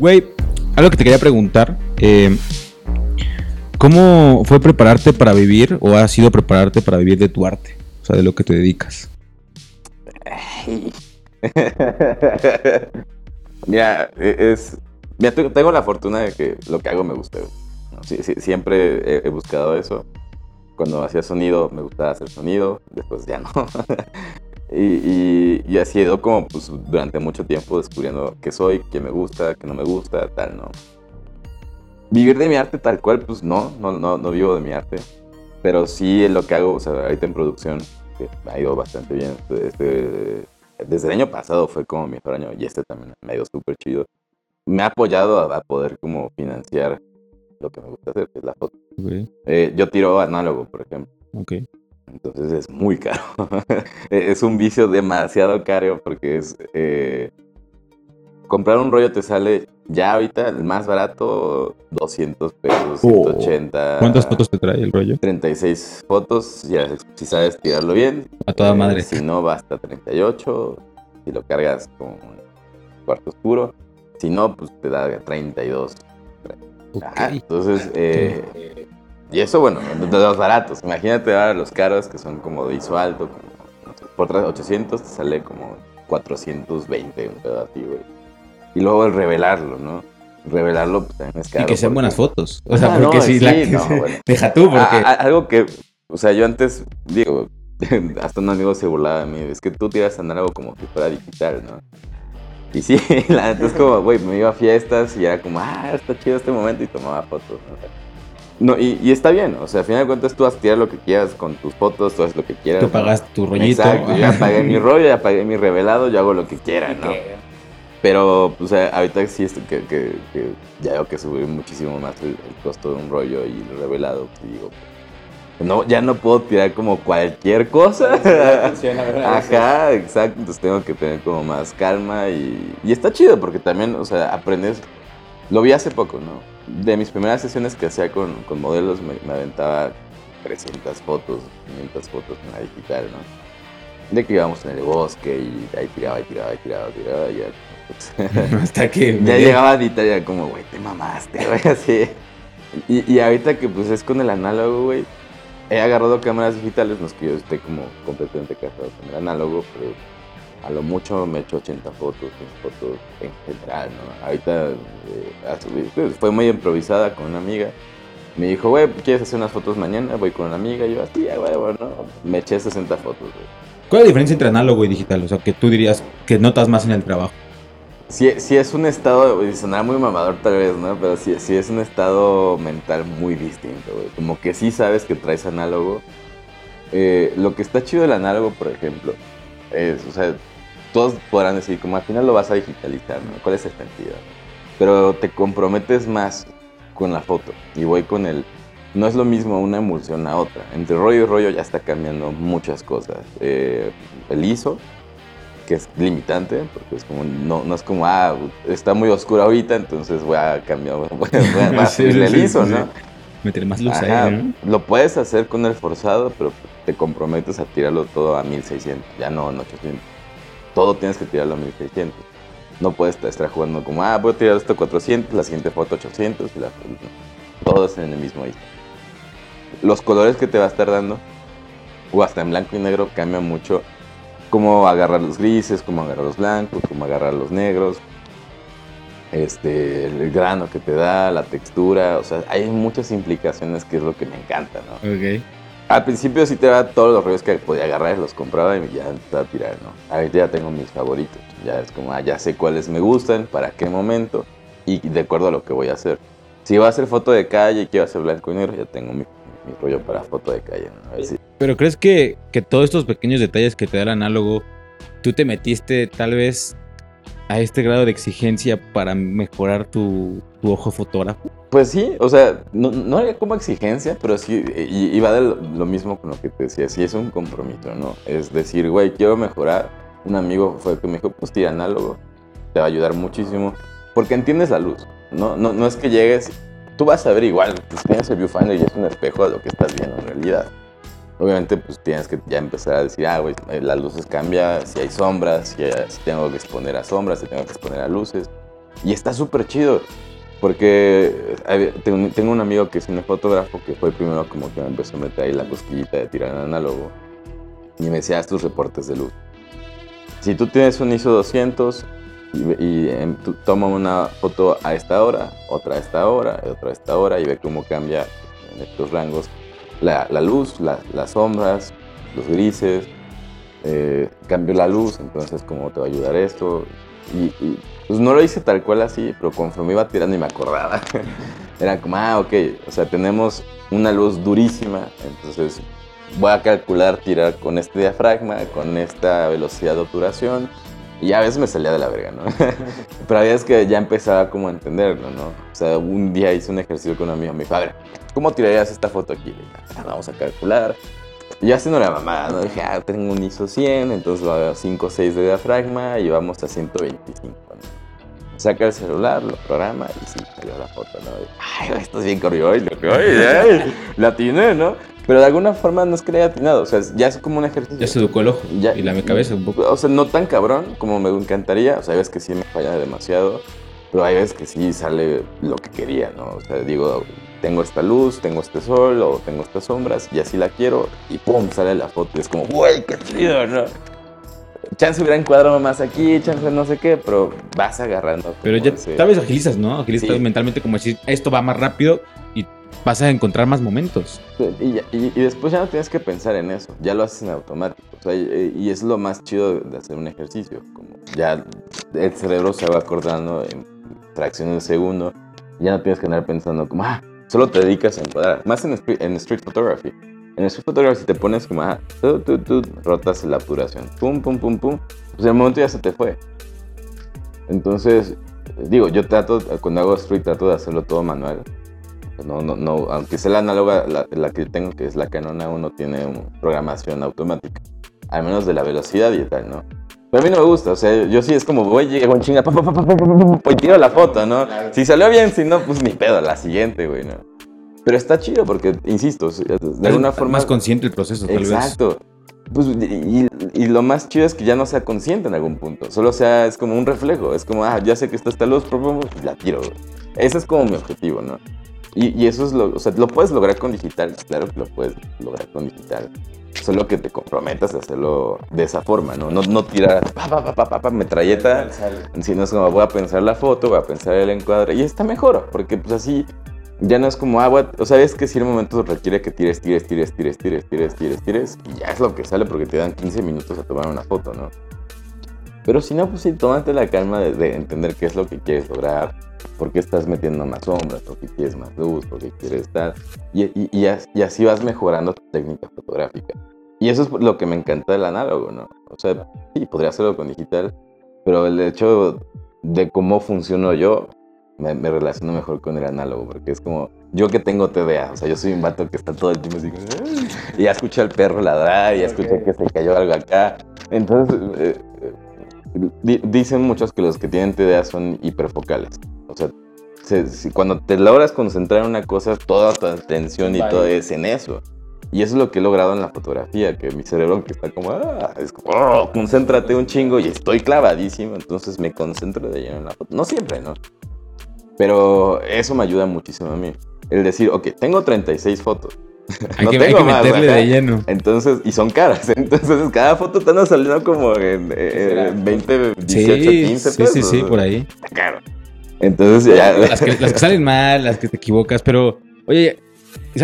Güey, algo que te quería preguntar. eh, ¿Cómo fue prepararte para vivir o ha sido prepararte para vivir de tu arte? O sea, de lo que te dedicas. Mira, e- es. Te- tengo la fortuna de que lo que hago me gusta. siempre he buscado eso. Cuando hacía sonido, me gustaba hacer sonido. Después ya no. y, y, y así he ido como pues, durante mucho tiempo descubriendo qué soy, qué me gusta, qué no me gusta, tal, ¿no? Vivir de mi arte tal cual, pues no, no, no, no vivo de mi arte. Pero sí es lo que hago, o sea, ahorita en producción, que me ha ido bastante bien. Este, desde el año pasado fue como mi mejor año y este también me ha ido súper chido. Me ha apoyado a, a poder como financiar lo que me gusta hacer, que es la foto. Ok. Eh, yo tiro análogo, por ejemplo. ok. Entonces es muy caro. es un vicio demasiado caro porque es... eh, comprar un rollo te sale ya ahorita el más barato 200 pesos, 180. ¿Cuántas fotos te trae el rollo? 36 fotos, ya si sabes tirarlo bien. A toda Eh, madre. Si no, va hasta 38. Si lo cargas con cuarto oscuro. Si no, pues te da 32. Ok. Ajá, entonces, eh, y eso, bueno, de los baratos. Imagínate ahora los caros que son como de ISO alto, como, por tra- 800 te sale como 420, un pedo así, güey. Y luego el revelarlo, ¿no? Revelarlo pues, también es caro. Y que sean porque- buenas fotos. O sea, Ajá, porque no, si sí, la no, bueno. Deja tú, porque. A- a- algo que, o sea, yo antes, digo, hasta un amigo se burlaba de mí, es que tú tiras análogo como si fuera digital, ¿no? Y sí, la neta es como, güey, me iba a fiestas y era como, ah, está chido este momento y tomaba fotos, ¿no? No, y, y está bien, o sea, al final de cuentas tú vas a tirar lo que quieras con tus fotos, tú haces lo que quieras. Tú ¿no? pagas tu rollito. Exacto, yo ya pagué mi rollo, ya pagué mi revelado, yo hago lo que quiera, ¿no? Pero, o sea, ahorita sí es que, que, que ya veo que sube muchísimo más el, el costo de un rollo y el revelado. pues, digo, no, ya no puedo tirar como cualquier cosa. Ajá, exacto. Entonces tengo que tener como más calma y, y está chido porque también, o sea, aprendes. Lo vi hace poco, ¿no? De mis primeras sesiones que hacía con, con modelos me, me aventaba 300 fotos, 500 fotos en la digital, ¿no? De que íbamos en el bosque y ahí tiraba, y tiraba, y tiraba, y tiraba, y ya. pues, Hasta que. ya llegaba a ya como, güey, te mamaste, güey, así. Y, y ahorita que pues es con el análogo, güey, he agarrado cámaras digitales, no es que yo esté como completamente casado con el análogo, pero a lo mucho me he hecho 80 fotos, 100 fotos en general, ¿no? Ahorita eh, fue muy improvisada con una amiga. Me dijo, güey, ¿quieres hacer unas fotos mañana? Voy con una amiga. Y yo, así, güey, bueno, me eché 60 fotos, güey. ¿Cuál es la diferencia entre análogo y digital? O sea, que tú dirías que notas más en el trabajo. Sí, sí es un estado, y sonará muy mamador tal vez, ¿no? Pero sí, sí es un estado mental muy distinto, güey. Como que sí sabes que traes análogo. Eh, lo que está chido del análogo, por ejemplo, es, o sea, todos podrán decir, como al final lo vas a digitalizar, ¿no? ¿Cuál es el sentido? Pero te comprometes más con la foto. Y voy con el... No es lo mismo una emulsión a otra. Entre rollo y rollo ya está cambiando muchas cosas. Eh, el ISO, que es limitante, porque es como, no, no es como, ah, está muy oscuro ahorita, entonces voy a cambiar, voy a, voy a- Sí, sí, el ISO, sí. ¿no? Meter más luz Ajá, ahí, ¿no? Lo puedes hacer con el forzado, pero te comprometes a tirarlo todo a 1600, ya no en 800. Todo tienes que tirarlo a 1600. No puedes estar jugando como, ah, voy a tirar esto a 400, la siguiente foto 800 y la. Todo es en el mismo ISO. Los colores que te va a estar dando, o hasta en blanco y negro, cambia mucho cómo agarrar los grises, cómo agarrar los blancos, cómo agarrar los negros, este, el grano que te da, la textura, o sea, hay muchas implicaciones que es lo que me encanta, ¿no? Ok. Al principio sí te daba todos los rollos que podía agarrar, los compraba y ya empezaba a tirar, ¿no? Ahorita ya tengo mis favoritos, ya es como, ah, ya sé cuáles me gustan, para qué momento y de acuerdo a lo que voy a hacer. Si voy a hacer foto de calle y quiero hacer blanco y negro, ya tengo mi, mi rollo para foto de calle, ¿no? A ver si- Pero crees que, que todos estos pequeños detalles que te da el análogo, tú te metiste tal vez a este grado de exigencia para mejorar tu, tu ojo fotógrafo? Pues sí, o sea, no, no había como exigencia, pero sí, y, y va de lo, mismo con lo que te decía, sí es un compromiso, ¿no? Es decir, güey, quiero mejorar. Un amigo fue el que me dijo, pues tira análogo, te va a ayudar muchísimo, porque entiendes la luz, ¿no? No, no es que llegues, tú vas a ver igual, pues tienes el viewfinder y es un espejo de lo que estás viendo en realidad. Obviamente, pues tienes que ya empezar a decir, ah, güey, eh, las luces cambian, si hay sombras, si, hay- si tengo que exponer a sombras, si tengo que exponer a luces. Y está súper chido. Porque eh, tengo un amigo que es un fotógrafo que fue el primero como que me empezó a meter ahí la cosquillita de tirar en análogo. Y me decía, haz tus reportes de luz. Si tú tienes un ISO 200 y, toma una foto a esta hora, otra a esta hora, otra a esta hora y ve cómo cambia en estos rangos la, luz, las sombras, los grises, eh, cambio la luz, entonces cómo te va a ayudar esto. Y, pues no lo hice tal cual así, pero conforme iba tirando y me acordaba, era como, ah, ok, o sea, tenemos una luz durísima, entonces voy a calcular tirar con este diafragma, con esta velocidad de obturación. Y a veces me salía de la verga, ¿no? Pero había veces que ya empezaba como a entenderlo, ¿no? O sea, un día hice un ejercicio con un amigo, me dijo, a ver, ¿cómo tirarías esta foto aquí? Ah, vamos a calcular. Y yo haciendo la mamada, ¿no? Dije, ah, tengo un ISO 100, entonces lo hago 5 o 6 de diafragma y vamos a 125, ¿no? Saca el celular, lo programa y sí, salió la foto, ¿no? ay, esto es bien corrió y lo que, ay, la atiné, ¿no? Pero de alguna forma no es que le haya atinado, o sea, ya es como un ejercicio. Ya se educó el ojo y la cabeza un poco. O sea, no tan cabrón como me encantaría, o sea, hay veces que sí me falla demasiado, pero hay veces que sí sale lo que quería, ¿no? O sea, digo, tengo esta luz, tengo este sol o tengo estas sombras y así la quiero y pum, sale la foto y es como, güey, qué chido, ¿no? Chance hubiera encuadrado más aquí, chance no sé qué, pero vas agarrando. Pero ya tal vez agilizas, ¿no? Agilizas mentalmente como decir, esto va más rápido y vas a encontrar más momentos. Y, y, después ya no tienes que pensar en eso, ya lo haces en automático. O sea, y, es lo más chido de hacer un ejercicio, como ya el cerebro se va acordando en fracciones de segundo, ya no tienes que andar pensando como, ah, Solo te dedicas a encuadrar. Más en, en street photography. En street photography, si te pones como, ah, tú, tú, tú, rotas la obturación. Pum, pum, pum, pum. Pues en el momento ya se te fue. Entonces, digo, yo trato, cuando hago street, trato de hacerlo todo manual. No, no, no, aunque sea la análoga, la, la que tengo, que es la Canon A1, tiene programación automática. Al menos de la velocidad y tal, ¿no? Pero a mí no me gusta, o sea, yo sí es como voy, llego en chinga, pues tiro la foto, ¿no? Si salió bien, si no, pues ni pedo, la siguiente, güey, ¿no? Pero está chido porque, insisto, de alguna forma... Más consciente el proceso, tal Exacto. Pues, y, y, lo más chido es que ya no sea consciente en algún punto, solo sea, es como un reflejo, es como, ah, ya sé que está esta luz, pues la tiro, güey. Ese es como mi objetivo, ¿no? Y, y, eso es lo, o sea, lo puedes lograr con digital, claro que lo puedes lograr con digital solo que te comprometas a hacerlo de esa forma, ¿no? No, no tirar pa, pa, pa, pa, metralleta, sino es como voy a pensar la foto, voy a pensar el encuadre, y está mejor, porque pues así ya no es como agua, o sea, es que si en momentos requiere que tires, tires, tires, tires, tires, tires, tires, tires, y ya es lo que sale porque te dan 15 minutos a tomar una foto, ¿no? Pero si no, pues sí, tómate la calma de, entender qué es lo que quieres lograr, por qué estás metiendo más sombras, por qué quieres más luz, por qué quieres estar. Y, y, así vas mejorando tu técnica fotográfica. Y eso es lo que me encanta del análogo, ¿no? O sea, sí, podría hacerlo con digital, pero el hecho de cómo funciono yo me, relaciono mejor con el análogo, porque es como yo que tengo TDA, o sea, yo soy un vato que está todo el tiempo así, y ya escucha al perro ladrar, y ya escucha que se cayó algo acá. Entonces, eh, dicen muchos que los que tienen TDA son hiperfocales. O sea, cuando te logras concentrar en una cosa, toda tu atención y todo es en eso. Y eso es lo que he logrado en la fotografía, que mi cerebro que está como, ah, es como, oh, concéntrate un chingo y estoy clavadísimo, entonces me concentro de lleno en la foto. No siempre, ¿no? Pero eso me ayuda muchísimo a mí. El decir, ok, tengo 36 fotos. Hay no que, tengo más, meterle de lleno. Entonces, y son caras. Entonces, cada foto te anda saliendo como en, 20, 18, 15 pesos. Sí, sí, sí, por ahí. Claro. Entonces, ya. Las que, las que salen mal, las que te equivocas, pero, oye,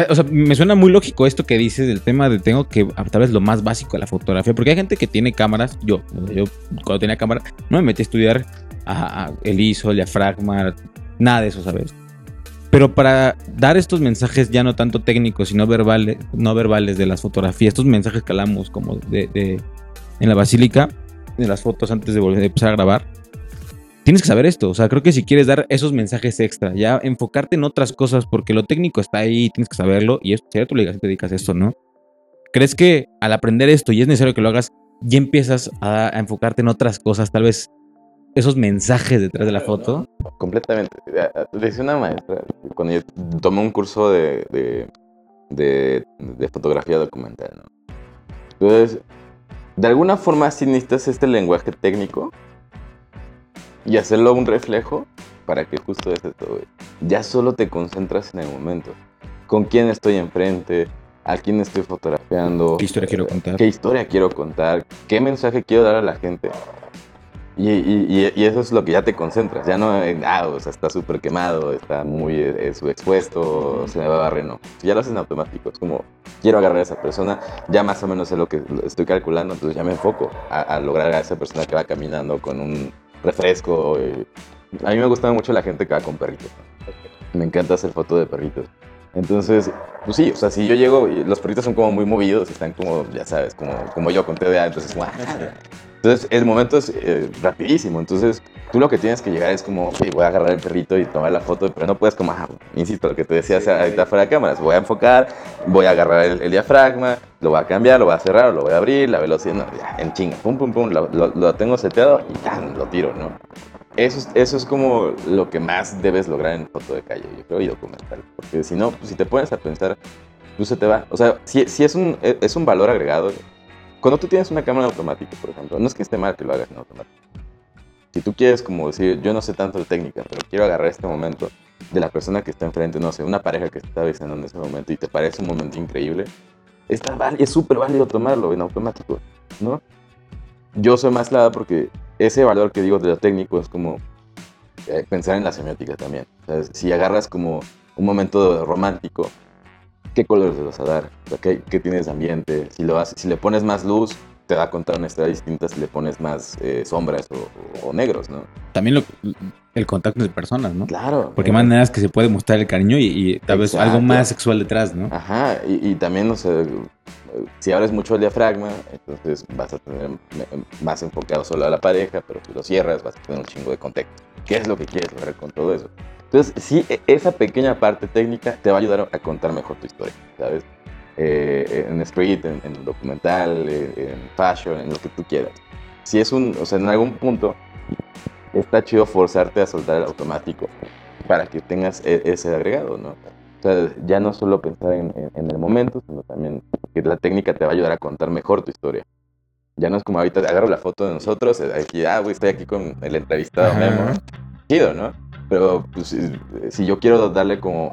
o sea, me suena muy lógico esto que dices del tema de tengo que tal vez lo más básico de la fotografía, porque hay gente que tiene cámaras, yo, yo cuando tenía cámara no me metí a estudiar el ISO, el diafragma, nada de eso, ¿sabes? Pero para dar estos mensajes ya no tanto técnicos, sino verbales, no verbales de las fotografías, estos mensajes que hablamos como de, en la basílica, en las fotos antes de volver a empezar a grabar, tienes que saber esto. O sea, creo que si quieres dar esos mensajes extra, ya enfocarte en otras cosas, porque lo técnico está ahí, tienes que saberlo, y es cierto, le te dedicas a esto, ¿no? ¿Crees que al aprender esto y es necesario que lo hagas, ya empiezas a, enfocarte en otras cosas, tal vez esos mensajes detrás de la foto? Completamente. Decía una maestra, cuando yo tomé un curso de, de, de, fotografía documental, ¿no? Entonces, de alguna forma, si necesitas este lenguaje técnico, y hacerlo un reflejo para que justo ese todo, ya solo te concentras en el momento. ¿Con quién estoy enfrente? ¿A quién estoy fotografiando? ¿Qué historia quiero contar? ¿Qué historia quiero contar? ¿Qué mensaje quiero dar a la gente? Y, y, y, eso es lo que ya te concentras, ya no ah, o sea, está súper quemado, está muy eh, subexpuesto, se me va a barrer, no. Ya lo haces en automático, es como, quiero agarrar a esa persona, ya más o menos sé lo que estoy calculando, entonces ya me enfoco a, lograr a esa persona que va caminando con un refresco. a mí me gusta mucho la gente que va con perritos. Me encanta hacer fotos de perritos. Entonces, pues sí, o sea, si yo llego los perritos son como muy movidos, están como, ya sabes, como, como yo con TDA, entonces, entonces el momento es eh, rapidísimo, entonces tú lo que tienes que llegar es como, voy a agarrar el perrito y tomar la foto, pero no puedes como, ah, insisto, lo que te decía ahorita fuera de cámaras, voy a enfocar, voy a agarrar el, diafragma, lo voy a cambiar, lo voy a cerrar, lo voy a abrir, la velocidad, no, ya, en chinga, pum, pum, pum, lo, lo tengo seteado y ya, lo tiro, ¿no? Eso, eso es como lo que más debes lograr en foto de calle, yo creo, y documental. Porque si no, pues, si te pones a pensar, pues se te va. O sea, si, si es, un, es un valor agregado, cuando tú tienes una cámara automática, por ejemplo, no es que esté mal que lo hagas en automático. Si tú quieres como decir, yo no sé tanto de técnica, pero quiero agarrar este momento de la persona que está enfrente, no sé, una pareja que está besando en ese momento y te parece un momento increíble, está, es súper válido tomarlo en automático, ¿no? Yo soy más lado porque ese valor que digo de lo técnico es como eh, pensar en la semiótica también. si agarras como un momento romántico, ¿qué colores le vas a dar? ¿qué, tienes de ambiente? Si, lo haces, si le pones más luz, te va a contar una historia distinta si le pones más eh, sombras o, negros, ¿no? También el contacto de personas, ¿no? Claro. Porque hay maneras que se puede mostrar el cariño y, tal vez algo más sexual detrás, ¿no? Ajá, y, y también, no sé, si abres mucho el diafragma, entonces vas a tener más enfocado solo a la pareja, pero si lo cierras vas a tener un chingo de contexto. ¿Qué es lo que quieres lograr con todo eso? Entonces, sí, e, esa pequeña parte técnica te va a ayudar a contar mejor tu historia, ¿sabes? Eh, en street, en, documental, eh, en fashion, en lo que tú quieras. Si es un, o sea, en algún punto está chido forzarte a soltar el automático para que tengas e, ese agregado, ¿no? O sea, ya no solo pensar en, el momento, sino también que la técnica te va a ayudar a contar mejor tu historia. Ya no es como ahorita agarro la foto de nosotros, aquí, ah, güey, estoy aquí con el entrevistado Memo. Chido, ¿no? Pero pues, si yo quiero darle como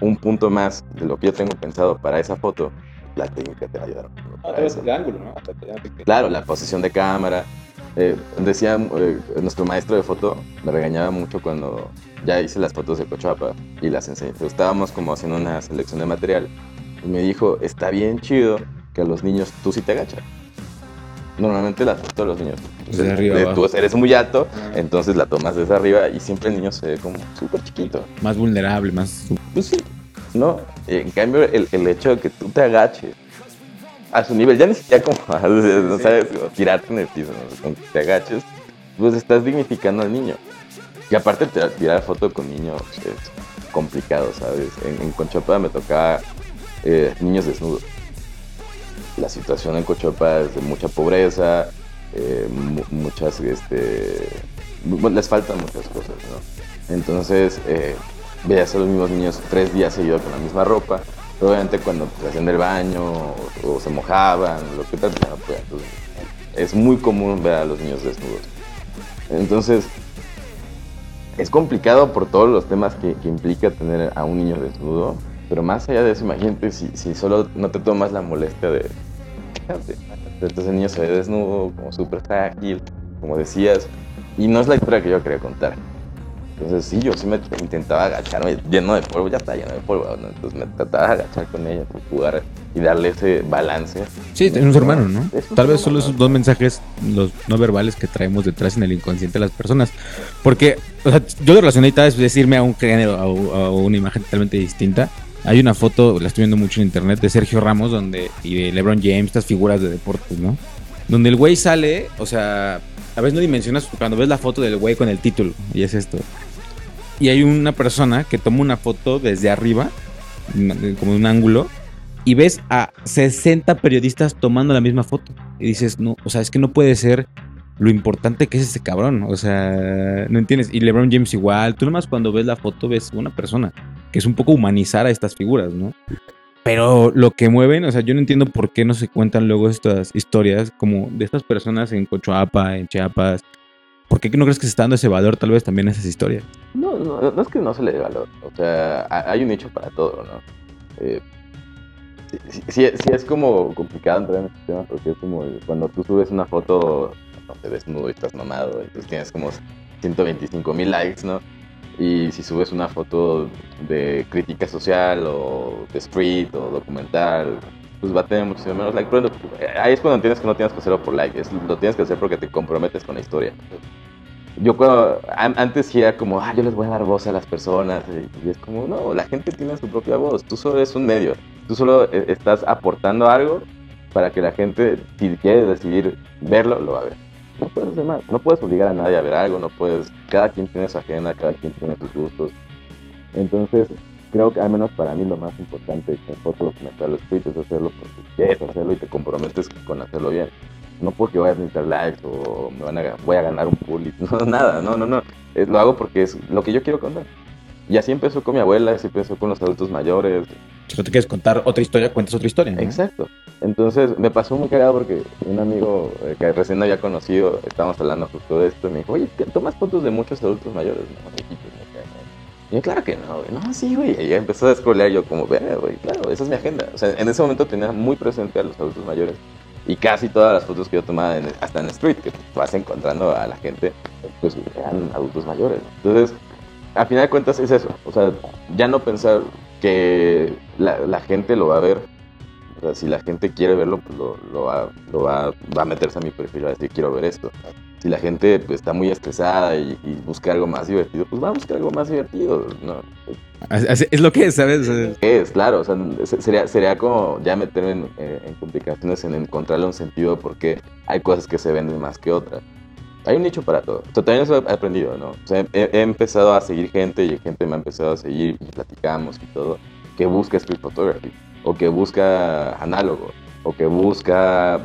un punto más de lo que yo tengo pensado para esa foto, la técnica te va a ayudar. Ah, el ángulo, ¿no? Claro, la posición de cámara. Eh, decía eh, nuestro maestro de foto, me regañaba mucho cuando ya hice las fotos de Cochapa y las enseñé. estábamos como haciendo una selección de material y me dijo, está bien chido que a los niños tú sí te agachas. Normalmente las fotos de los niños. Desde arriba, tú eres muy alto, entonces la tomas desde arriba y siempre el niño se ve como súper chiquito. Más vulnerable, más... Pues sí, ¿no? En cambio, el, el hecho de que tú te agaches a su nivel, ya ni siquiera como, no sabes, tirarte en el piso, ¿no? que te agaches, pues estás dignificando al niño. Y aparte, tirar foto con niños es complicado, ¿sabes? En, en Conchopa me tocaba eh, niños desnudos. La situación en Cochopa es de mucha pobreza, eh, muchas, este, les faltan muchas cosas, ¿no? Entonces, eh, veías a los mismos niños tres días seguidos con la misma ropa, obviamente cuando se hacían del baño o, se mojaban, lo que tal, pues, es muy común ver a los niños desnudos. Entonces, es complicado por todos los temas que, implica tener a un niño desnudo, pero más allá de eso, imagínate si, si solo no te tomas la molestia de... Entonces el niño se ve desnudo, como súper frágil, como decías, y no es la historia que yo quería contar. Entonces sí, yo sí me intentaba agacharme lleno de polvo, ya está lleno de polvo, entonces me trataba de agachar con ella, jugar y darle ese balance. Sí, es un ser humano, ¿no? Tal vez solo esos dos mensajes, los no verbales que traemos detrás en el inconsciente de las personas. Porque, o sea, yo lo relacioné tal vez decirme a un género, a, a una imagen totalmente distinta. Hay una foto, la estoy viendo mucho en internet, de Sergio Ramos donde y de LeBron James, estas figuras de deportes, ¿no? Donde el güey sale, o sea, a veces no dimensionas cuando ves la foto del güey con el título, y es esto y hay una persona que toma una foto desde arriba, como un ángulo, y ves a 60 periodistas tomando la misma foto. Y dices, no, o sea, es que no puede ser lo importante que es ese cabrón. O sea, no entiendes. Y LeBron James igual. Tú nomás cuando ves la foto ves una persona, que es un poco humanizar a estas figuras, ¿no? Pero lo que mueven, o sea, yo no entiendo por qué no se cuentan luego estas historias como de estas personas en Cochuapa, en Chiapas, ¿Por qué no crees que se está dando ese valor tal vez también a esas historias? No, no, no es que no se le dé valor. O sea, hay un nicho para todo, ¿no? Eh, sí, sí, es como complicado entrar en este tema porque es como cuando tú subes una foto, no te desnudo y estás mamado, entonces tienes como 125 mil likes, ¿no? Y si subes una foto de crítica social o de street o documental, pues va a tener muchísimo menos like. Pero ahí es cuando entiendes que no tienes que hacerlo por like, es, lo tienes que hacer porque te comprometes con la historia. Yo cuando, antes era como, ah, yo les voy a dar voz a las personas. Y, es como, no, la gente tiene su propia voz. Tú solo eres un medio. Tú solo eh, estás aportando algo para que la gente, si quiere decidir verlo, lo va a ver no puedes hacer más. No puedes obligar a nadie a ver algo, no puedes. Cada quien tiene su agenda, cada quien tiene sus gustos. Entonces, creo que al menos para mí lo más importante en foto documental los tweets es hacerlo porque quieres hacerlo y te comprometes con hacerlo bien. No porque vayas a necesitar likes o me van a, voy a ganar un pull. No, nada, no, no, no. lo hago porque es lo que yo quiero contar. Y así empezó con mi abuela, así empezó con los adultos mayores. Si no te quieres contar otra historia, cuentas otra historia. Exacto. Entonces me pasó muy cagado porque un amigo eh, que recién había conocido, estábamos hablando justo de esto, y me dijo, oye, tomas fotos de muchos adultos mayores, Y yo, claro que no, güey. No, sí, güey. Y empezó a descolear yo como, vea, güey, claro, esa es mi agenda. O sea, en ese momento tenía muy presente a los adultos mayores. Y casi todas las fotos que yo tomaba, hasta en street, que vas encontrando a la gente, pues eran adultos mayores. Entonces, a final de cuentas es eso. O sea, ya no pensar que la, gente lo va a ver. O sea, si la gente quiere verlo, pues lo, lo, va, lo va, va, a meterse a mi perfil a decir, quiero ver esto. Si la gente pues, está muy estresada y, busca algo más divertido, pues va a buscar algo más divertido. ¿no? Es lo que es, ¿sabes? Es, claro. O sea, sería, sería como ya meterme en, eh, en complicaciones en encontrarle un sentido porque hay cosas que se venden más que otras hay un nicho para todo. O sea, también eso he aprendido, ¿no? O sea, he, empezado a seguir gente y gente me ha empezado a seguir y platicamos y todo, que busca street photography, o que busca análogo, o que busca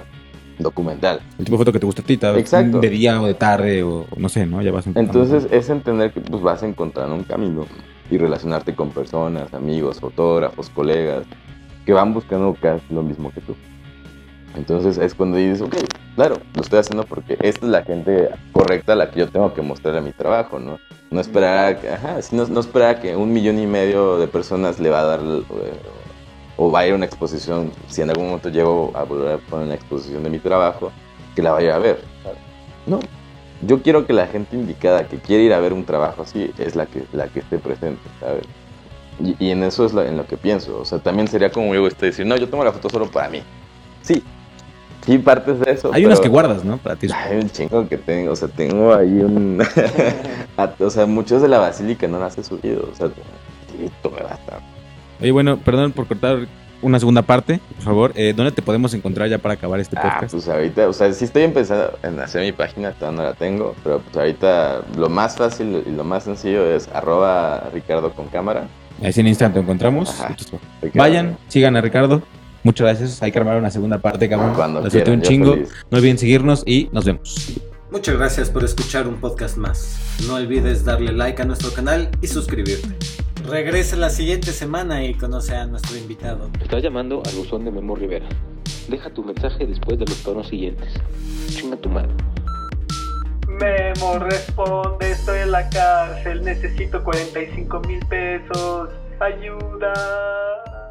documental. El tipo de foto que te gusta a ti, tal Exacto. de día o de tarde, o no sé, ¿no? Ya vas Entonces es entender que pues, vas encontrando un camino y relacionarte con personas, amigos, fotógrafos, colegas, que van buscando casi lo mismo que tú. Entonces es cuando dices, ok, claro, lo estoy haciendo porque esta es la gente correcta a la que yo tengo que mostrarle mi trabajo, ¿no? No esperar, que, ajá, no, no esperar que un millón y medio de personas le va a dar eh, o va a ir a una exposición, si en algún momento llego a volver a poner una exposición de mi trabajo, que la vaya a ver. No, yo quiero que la gente indicada que quiere ir a ver un trabajo así es la que, la que esté presente, ¿sabes? Y, y en eso es en lo que pienso. O sea, también sería como yo este decir, no, yo tomo la foto solo para mí. Sí, Sí, partes de eso. Hay unas que guardas, ¿no? Para ti. Hay un chingo que tengo. O sea, tengo ahí un. o sea, muchos de la basílica no las he subido. O sea, esto me basta. Oye, bueno, perdón por cortar una segunda parte, por favor. Eh, ¿Dónde te podemos encontrar ya para acabar este ah, podcast? Ah, pues ahorita, o sea, sí estoy empezando en hacer mi página, todavía no la tengo, pero pues ahorita lo más fácil y lo más sencillo es arroba Ricardo con cámara. Ahí en instante encontramos. Vayan, sigan a Ricardo. Muchas gracias. Hay que armar una segunda parte, cabrón. Cuando un chingo. No olviden seguirnos y nos vemos. Muchas gracias por escuchar un podcast más. No olvides darle like a nuestro canal y suscribirte. Regresa la siguiente semana y conoce a nuestro invitado. Estás llamando al buzón de Memo Rivera. Deja tu mensaje después de los tonos siguientes. Chinga tu madre. Memo responde, estoy en la cárcel, necesito 45 mil pesos. Ayuda.